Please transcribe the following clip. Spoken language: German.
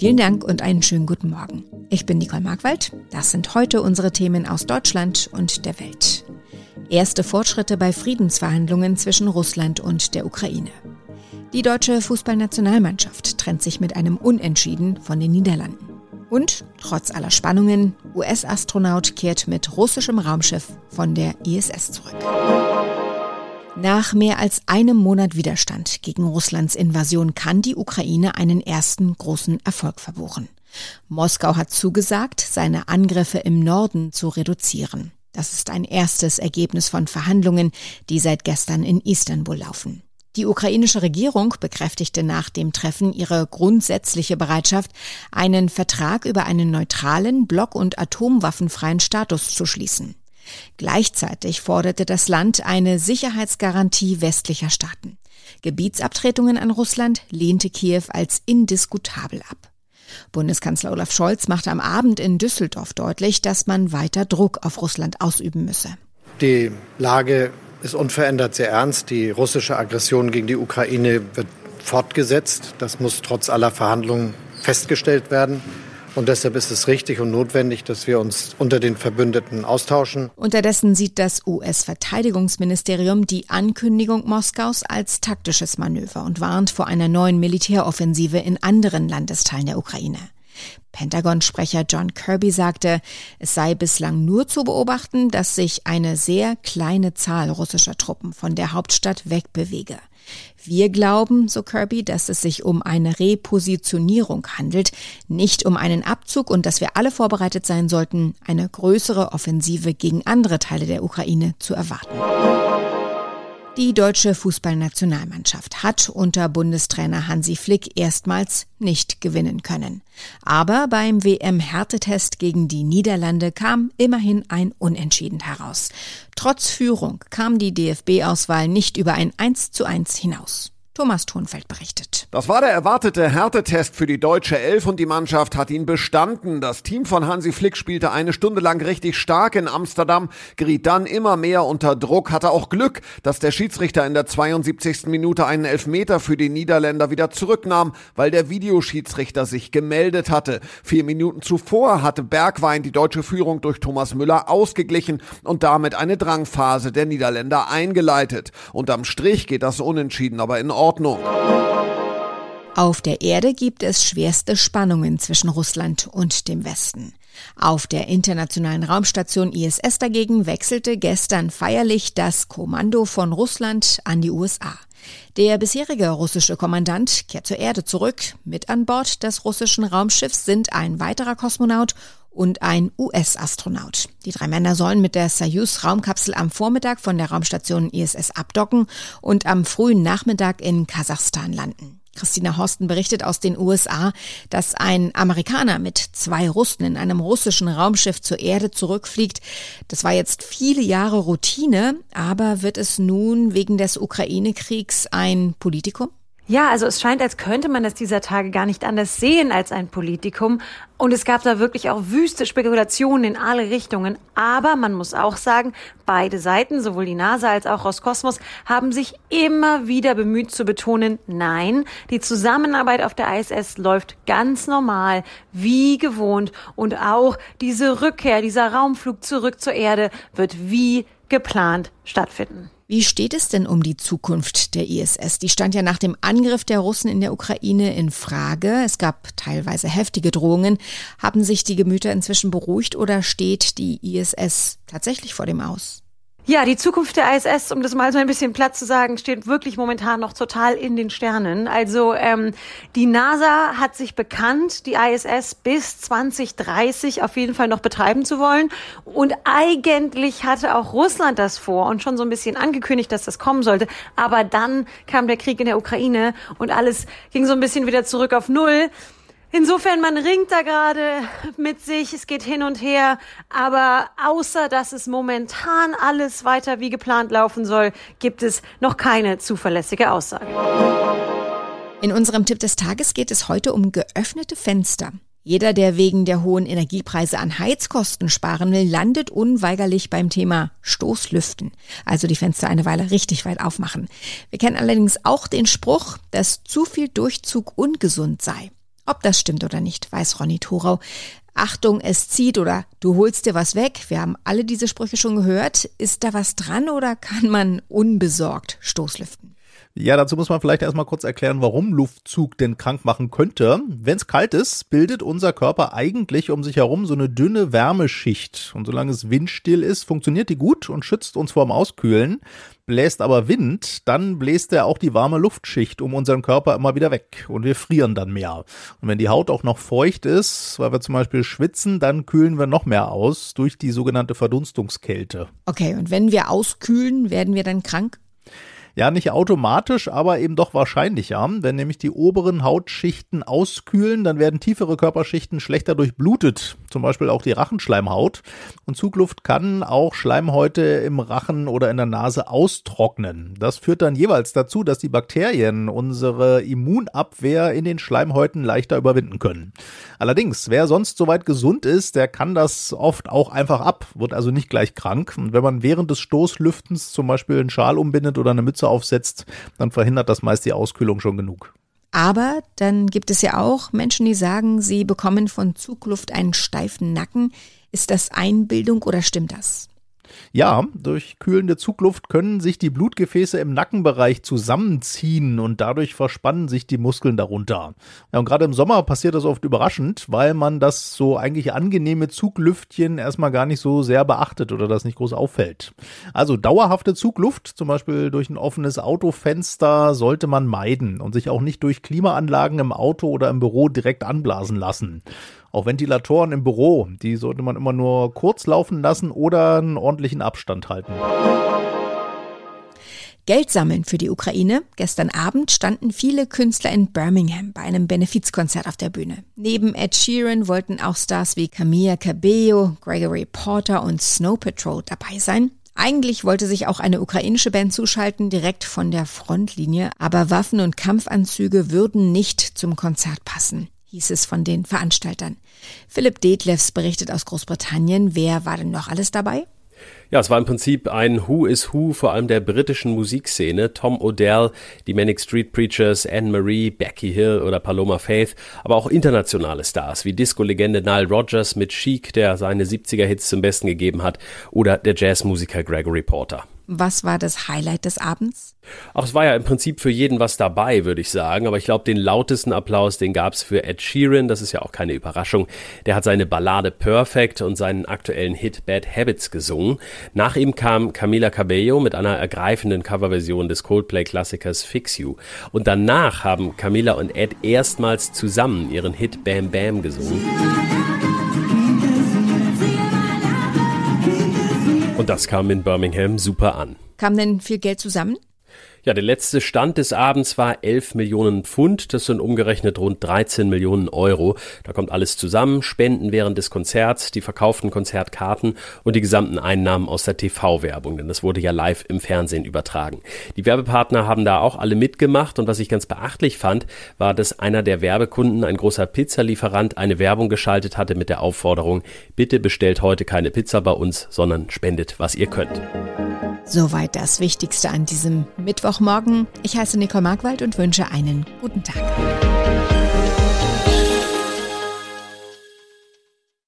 Vielen Dank und einen schönen guten Morgen. Ich bin Nicole Markwald. Das sind heute unsere Themen aus Deutschland und der Welt. Erste Fortschritte bei Friedensverhandlungen zwischen Russland und der Ukraine. Die deutsche Fußballnationalmannschaft trennt sich mit einem Unentschieden von den Niederlanden. Und trotz aller Spannungen, US-Astronaut kehrt mit russischem Raumschiff von der ISS zurück. Nach mehr als einem Monat Widerstand gegen Russlands Invasion kann die Ukraine einen ersten großen Erfolg verbuchen. Moskau hat zugesagt, seine Angriffe im Norden zu reduzieren. Das ist ein erstes Ergebnis von Verhandlungen, die seit gestern in Istanbul laufen. Die ukrainische Regierung bekräftigte nach dem Treffen ihre grundsätzliche Bereitschaft, einen Vertrag über einen neutralen, block- und atomwaffenfreien Status zu schließen. Gleichzeitig forderte das Land eine Sicherheitsgarantie westlicher Staaten. Gebietsabtretungen an Russland lehnte Kiew als indiskutabel ab. Bundeskanzler Olaf Scholz machte am Abend in Düsseldorf deutlich, dass man weiter Druck auf Russland ausüben müsse. Die Lage ist unverändert sehr ernst. Die russische Aggression gegen die Ukraine wird fortgesetzt. Das muss trotz aller Verhandlungen festgestellt werden. Und deshalb ist es richtig und notwendig, dass wir uns unter den Verbündeten austauschen. Unterdessen sieht das US-Verteidigungsministerium die Ankündigung Moskaus als taktisches Manöver und warnt vor einer neuen Militäroffensive in anderen Landesteilen der Ukraine. Pentagon-Sprecher John Kirby sagte, es sei bislang nur zu beobachten, dass sich eine sehr kleine Zahl russischer Truppen von der Hauptstadt wegbewege. Wir glauben, so Kirby, dass es sich um eine Repositionierung handelt, nicht um einen Abzug und dass wir alle vorbereitet sein sollten, eine größere Offensive gegen andere Teile der Ukraine zu erwarten. Die deutsche Fußballnationalmannschaft hat unter Bundestrainer Hansi Flick erstmals nicht gewinnen können. Aber beim WM-Härtetest gegen die Niederlande kam immerhin ein Unentschieden heraus. Trotz Führung kam die DFB-Auswahl nicht über ein 1 zu 1 hinaus. Thomas Thunfeld berichtet. Das war der erwartete Härtetest für die deutsche Elf und die Mannschaft hat ihn bestanden. Das Team von Hansi Flick spielte eine Stunde lang richtig stark in Amsterdam, geriet dann immer mehr unter Druck, hatte auch Glück, dass der Schiedsrichter in der 72. Minute einen Elfmeter für die Niederländer wieder zurücknahm, weil der Videoschiedsrichter sich gemeldet hatte. Vier Minuten zuvor hatte Bergwein die deutsche Führung durch Thomas Müller ausgeglichen und damit eine Drangphase der Niederländer eingeleitet. Unterm Strich geht das Unentschieden aber in Ordnung. Ordnung. Auf der Erde gibt es schwerste Spannungen zwischen Russland und dem Westen. Auf der internationalen Raumstation ISS dagegen wechselte gestern feierlich das Kommando von Russland an die USA. Der bisherige russische Kommandant kehrt zur Erde zurück. Mit an Bord des russischen Raumschiffs sind ein weiterer Kosmonaut und ein US-Astronaut. Die drei Männer sollen mit der Soyuz-Raumkapsel am Vormittag von der Raumstation ISS abdocken und am frühen Nachmittag in Kasachstan landen. Christina Horsten berichtet aus den USA, dass ein Amerikaner mit zwei Russen in einem russischen Raumschiff zur Erde zurückfliegt. Das war jetzt viele Jahre Routine, aber wird es nun wegen des Ukraine-Kriegs ein Politikum? Ja, also es scheint, als könnte man es dieser Tage gar nicht anders sehen als ein Politikum. Und es gab da wirklich auch wüste Spekulationen in alle Richtungen. Aber man muss auch sagen, beide Seiten, sowohl die NASA als auch Roskosmos, haben sich immer wieder bemüht zu betonen, nein, die Zusammenarbeit auf der ISS läuft ganz normal, wie gewohnt. Und auch diese Rückkehr, dieser Raumflug zurück zur Erde wird wie geplant stattfinden. Wie steht es denn um die Zukunft der ISS? Die stand ja nach dem Angriff der Russen in der Ukraine in Frage. Es gab teilweise heftige Drohungen. Haben sich die Gemüter inzwischen beruhigt oder steht die ISS tatsächlich vor dem Aus? Ja, die Zukunft der ISS, um das mal so ein bisschen platt zu sagen, steht wirklich momentan noch total in den Sternen. Also ähm, die NASA hat sich bekannt, die ISS bis 2030 auf jeden Fall noch betreiben zu wollen. Und eigentlich hatte auch Russland das vor und schon so ein bisschen angekündigt, dass das kommen sollte. Aber dann kam der Krieg in der Ukraine und alles ging so ein bisschen wieder zurück auf Null. Insofern, man ringt da gerade mit sich, es geht hin und her, aber außer dass es momentan alles weiter wie geplant laufen soll, gibt es noch keine zuverlässige Aussage. In unserem Tipp des Tages geht es heute um geöffnete Fenster. Jeder, der wegen der hohen Energiepreise an Heizkosten sparen will, landet unweigerlich beim Thema Stoßlüften. Also die Fenster eine Weile richtig weit aufmachen. Wir kennen allerdings auch den Spruch, dass zu viel Durchzug ungesund sei. Ob das stimmt oder nicht, weiß Ronny Thorau. Achtung, es zieht oder du holst dir was weg. Wir haben alle diese Sprüche schon gehört. Ist da was dran oder kann man unbesorgt Stoßlüften? Ja, dazu muss man vielleicht erstmal kurz erklären, warum Luftzug denn krank machen könnte. Wenn es kalt ist, bildet unser Körper eigentlich um sich herum so eine dünne Wärmeschicht. Und solange es windstill ist, funktioniert die gut und schützt uns vor dem Auskühlen. Bläst aber Wind, dann bläst er auch die warme Luftschicht um unseren Körper immer wieder weg und wir frieren dann mehr. Und wenn die Haut auch noch feucht ist, weil wir zum Beispiel schwitzen, dann kühlen wir noch mehr aus durch die sogenannte Verdunstungskälte. Okay, und wenn wir auskühlen, werden wir dann krank? Ja, nicht automatisch, aber eben doch wahrscheinlicher. Wenn nämlich die oberen Hautschichten auskühlen, dann werden tiefere Körperschichten schlechter durchblutet, zum Beispiel auch die Rachenschleimhaut. Und Zugluft kann auch Schleimhäute im Rachen oder in der Nase austrocknen. Das führt dann jeweils dazu, dass die Bakterien unsere Immunabwehr in den Schleimhäuten leichter überwinden können. Allerdings, wer sonst soweit gesund ist, der kann das oft auch einfach ab, wird also nicht gleich krank. Und wenn man während des Stoßlüftens zum Beispiel einen Schal umbindet oder eine Mütze Mütze aufsetzt, dann verhindert das meist die Auskühlung schon genug. Aber dann gibt es ja auch Menschen, die sagen, sie bekommen von Zugluft einen steifen Nacken. Ist das Einbildung oder stimmt das? Ja, durch kühlende Zugluft können sich die Blutgefäße im Nackenbereich zusammenziehen und dadurch verspannen sich die Muskeln darunter. Ja, und gerade im Sommer passiert das oft überraschend, weil man das so eigentlich angenehme Zuglüftchen erstmal gar nicht so sehr beachtet oder das nicht groß auffällt. Also dauerhafte Zugluft, zum Beispiel durch ein offenes Autofenster, sollte man meiden und sich auch nicht durch Klimaanlagen im Auto oder im Büro direkt anblasen lassen. Auch Ventilatoren im Büro, die sollte man immer nur kurz laufen lassen oder einen ordentlichen Abstand halten. Geld sammeln für die Ukraine. Gestern Abend standen viele Künstler in Birmingham bei einem Benefizkonzert auf der Bühne. Neben Ed Sheeran wollten auch Stars wie Camilla Cabello, Gregory Porter und Snow Patrol dabei sein. Eigentlich wollte sich auch eine ukrainische Band zuschalten, direkt von der Frontlinie, aber Waffen und Kampfanzüge würden nicht zum Konzert passen hieß es von den Veranstaltern. Philipp Detlefs berichtet aus Großbritannien. Wer war denn noch alles dabei? Ja, es war im Prinzip ein Who is Who vor allem der britischen Musikszene. Tom O'Dell, die Manic Street Preachers, Anne Marie, Becky Hill oder Paloma Faith, aber auch internationale Stars wie Disco-Legende Nile Rodgers mit Chic, der seine 70er-Hits zum Besten gegeben hat, oder der Jazzmusiker Gregory Porter. Was war das Highlight des Abends? Auch es war ja im Prinzip für jeden was dabei, würde ich sagen. Aber ich glaube, den lautesten Applaus, den gab es für Ed Sheeran. Das ist ja auch keine Überraschung. Der hat seine Ballade Perfect und seinen aktuellen Hit Bad Habits gesungen. Nach ihm kam Camila Cabello mit einer ergreifenden Coverversion des Coldplay-Klassikers Fix You. Und danach haben Camila und Ed erstmals zusammen ihren Hit Bam Bam gesungen. Und das kam in Birmingham super an. Kam denn viel Geld zusammen? Ja, der letzte Stand des Abends war 11 Millionen Pfund. Das sind umgerechnet rund 13 Millionen Euro. Da kommt alles zusammen. Spenden während des Konzerts, die verkauften Konzertkarten und die gesamten Einnahmen aus der TV-Werbung. Denn das wurde ja live im Fernsehen übertragen. Die Werbepartner haben da auch alle mitgemacht. Und was ich ganz beachtlich fand, war, dass einer der Werbekunden, ein großer Pizzalieferant, eine Werbung geschaltet hatte mit der Aufforderung, bitte bestellt heute keine Pizza bei uns, sondern spendet, was ihr könnt. Soweit das Wichtigste an diesem Mittwochmorgen. Ich heiße Nicole Markwald und wünsche einen guten Tag.